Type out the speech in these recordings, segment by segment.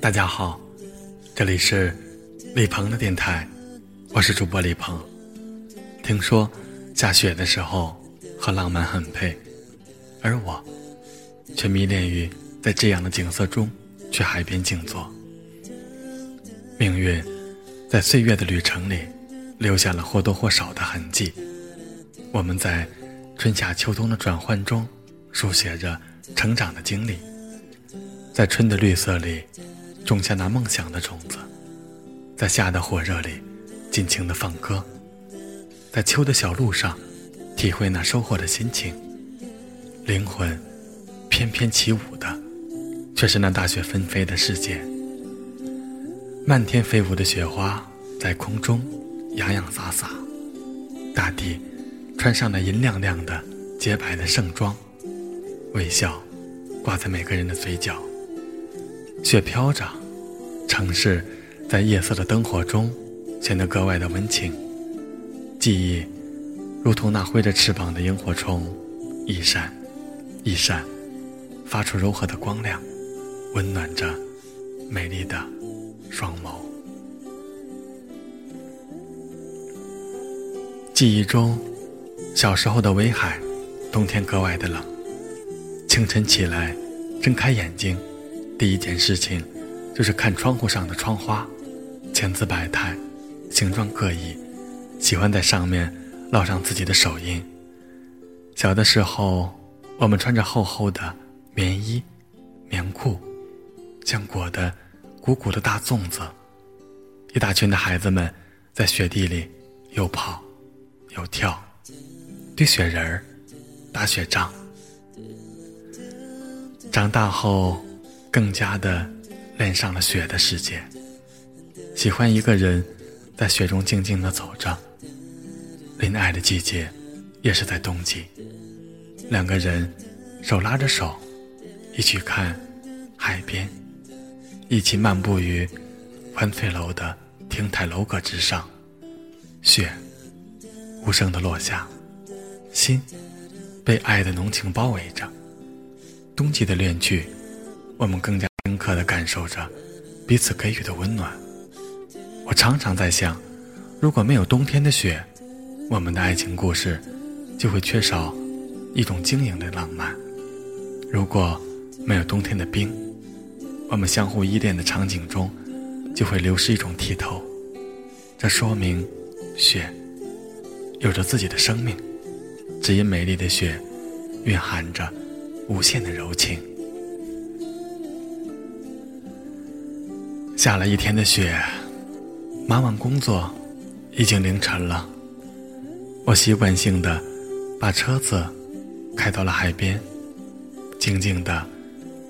大家好，这里是李鹏的电台，我是主播李鹏。听说下雪的时候和浪漫很配，而我却迷恋于在这样的景色中去海边静坐。命运在岁月的旅程里留下了或多或少的痕迹，我们在春夏秋冬的转换中书写着成长的经历，在春的绿色里。种下那梦想的种子，在夏的火热里尽情的放歌，在秋的小路上体会那收获的心情。灵魂翩翩起舞的，却是那大雪纷飞的世界。漫天飞舞的雪花在空中洋洋洒洒，大地穿上了银亮亮的洁白的盛装，微笑挂在每个人的嘴角。雪飘着。城市在夜色的灯火中显得格外的温情，记忆如同那挥着翅膀的萤火虫，一闪一闪，发出柔和的光亮，温暖着美丽的双眸。记忆中，小时候的威海，冬天格外的冷。清晨起来，睁开眼睛，第一件事情。就是看窗户上的窗花，千姿百态，形状各异，喜欢在上面烙上自己的手印。小的时候，我们穿着厚厚的棉衣、棉裤，像裹的鼓鼓的大粽子。一大群的孩子们在雪地里又跑又跳，堆雪人儿，打雪仗。长大后，更加的。恋上了雪的世界，喜欢一个人在雪中静静的走着。恋爱的季节，也是在冬季。两个人手拉着手，一起看海边，一起漫步于环翠楼的亭台楼阁之上。雪无声的落下，心被爱的浓情包围着。冬季的恋曲，我们更加。刻的感受着彼此给予的温暖。我常常在想，如果没有冬天的雪，我们的爱情故事就会缺少一种晶莹的浪漫；如果没有冬天的冰，我们相互依恋的场景中就会流失一种剔透。这说明，雪有着自己的生命，只因美丽的雪蕴含着无限的柔情。下了一天的雪，忙完工作，已经凌晨了。我习惯性的把车子开到了海边，静静的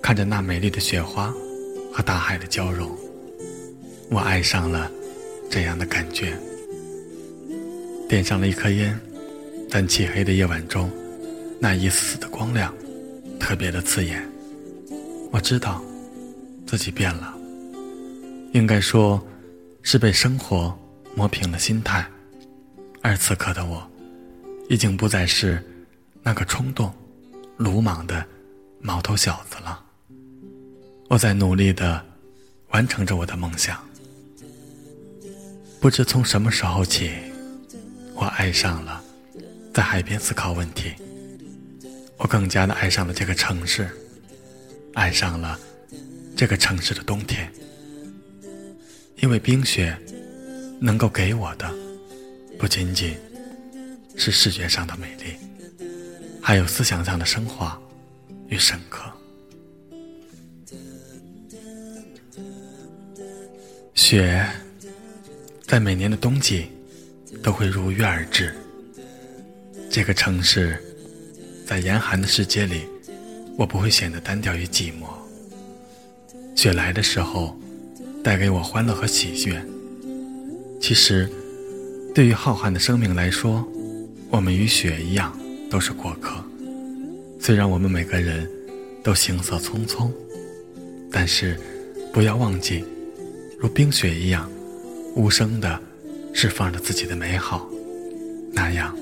看着那美丽的雪花和大海的交融。我爱上了这样的感觉。点上了一颗烟，但漆黑的夜晚中，那一丝丝的光亮特别的刺眼。我知道自己变了。应该说，是被生活磨平了心态，而此刻的我，已经不再是那个冲动、鲁莽的毛头小子了。我在努力的完成着我的梦想。不知从什么时候起，我爱上了在海边思考问题。我更加的爱上了这个城市，爱上了这个城市的冬天。因为冰雪能够给我的，不仅仅是视觉上的美丽，还有思想上的升华与深刻。雪在每年的冬季都会如约而至。这个城市在严寒的世界里，我不会显得单调与寂寞。雪来的时候。带给我欢乐和喜悦。其实，对于浩瀚的生命来说，我们与雪一样，都是过客。虽然我们每个人都行色匆匆，但是不要忘记，如冰雪一样，无声的释放着自己的美好。那样，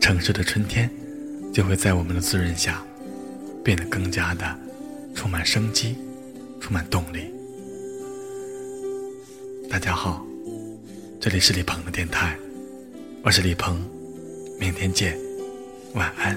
城市的春天就会在我们的滋润下，变得更加的充满生机，充满动力。大家好，这里是李鹏的电台，我是李鹏，明天见，晚安。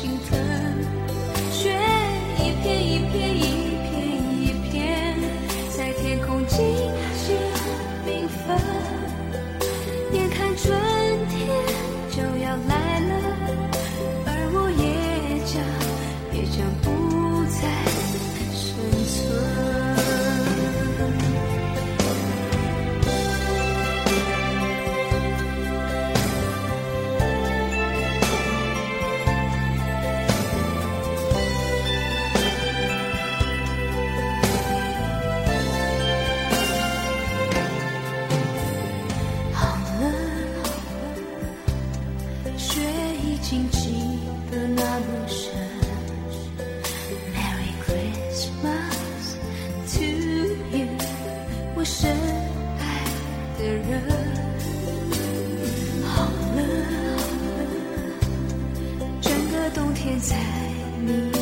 我心记得那么深。Merry Christmas to you，我深爱的人。好了，整个冬天在你。